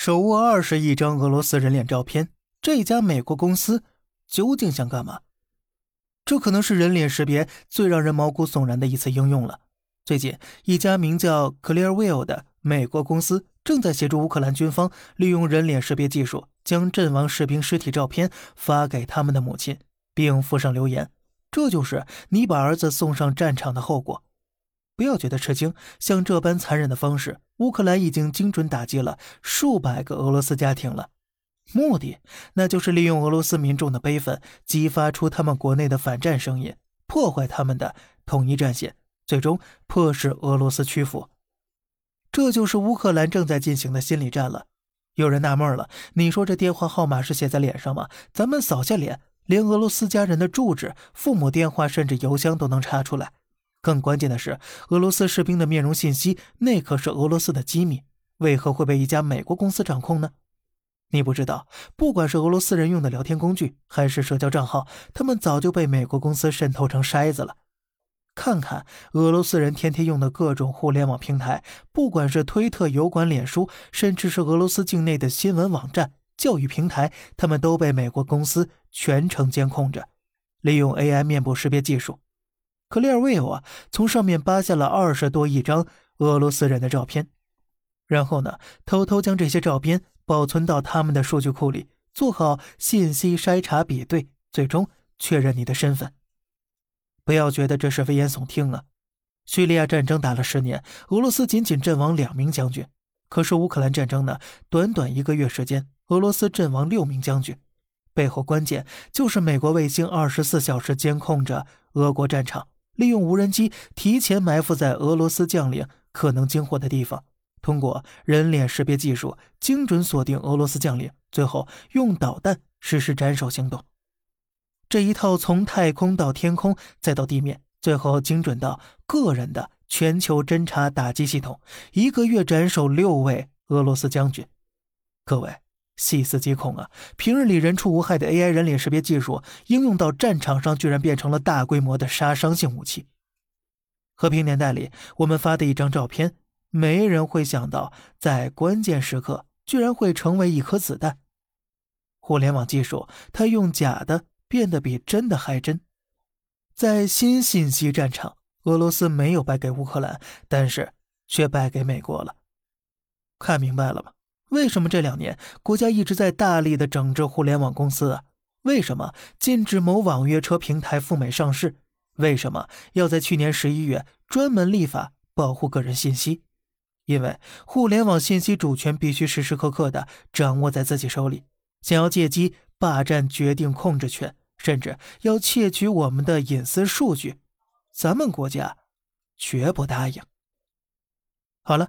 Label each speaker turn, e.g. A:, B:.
A: 手握二十亿张俄罗斯人脸照片，这家美国公司究竟想干嘛？这可能是人脸识别最让人毛骨悚然的一次应用了。最近，一家名叫 Clearview 的美国公司正在协助乌克兰军方利用人脸识别技术，将阵亡士兵尸体照片发给他们的母亲，并附上留言：“这就是你把儿子送上战场的后果。”不要觉得吃惊，像这般残忍的方式，乌克兰已经精准打击了数百个俄罗斯家庭了。目的，那就是利用俄罗斯民众的悲愤，激发出他们国内的反战声音，破坏他们的统一战线，最终迫使俄罗斯屈服。这就是乌克兰正在进行的心理战了。有人纳闷了：你说这电话号码是写在脸上吗？咱们扫下脸，连俄罗斯家人的住址、父母电话，甚至邮箱都能查出来。更关键的是，俄罗斯士兵的面容信息，那可是俄罗斯的机密，为何会被一家美国公司掌控呢？你不知道，不管是俄罗斯人用的聊天工具，还是社交账号，他们早就被美国公司渗透成筛子了。看看俄罗斯人天天用的各种互联网平台，不管是推特、油管、脸书，甚至是俄罗斯境内的新闻网站、教育平台，他们都被美国公司全程监控着。利用 AI 面部识别技术，Clearview 啊，从上面扒下了二十多亿张俄罗斯人的照片，然后呢，偷偷将这些照片。保存到他们的数据库里，做好信息筛查比对，最终确认你的身份。不要觉得这是危言耸听啊！叙利亚战争打了十年，俄罗斯仅仅阵亡两名将军，可是乌克兰战争呢？短短一个月时间，俄罗斯阵亡六名将军，背后关键就是美国卫星二十四小时监控着俄国战场，利用无人机提前埋伏在俄罗斯将领可能经过的地方。通过人脸识别技术，精准锁定俄罗斯将领，最后用导弹实施斩首行动。这一套从太空到天空，再到地面，最后精准到个人的全球侦察打击系统，一个月斩首六位俄罗斯将军。各位，细思极恐啊！平日里人畜无害的 AI 人脸识别技术，应用到战场上，居然变成了大规模的杀伤性武器。和平年代里，我们发的一张照片。没人会想到，在关键时刻居然会成为一颗子弹。互联网技术，它用假的变得比真的还真。在新信息战场，俄罗斯没有败给乌克兰，但是却败给美国了。看明白了吗？为什么这两年国家一直在大力的整治互联网公司啊？为什么禁止某网约车平台赴美上市？为什么要在去年十一月专门立法保护个人信息？因为互联网信息主权必须时时刻刻的掌握在自己手里，想要借机霸占决定控制权，甚至要窃取我们的隐私数据，咱们国家绝不答应。好了，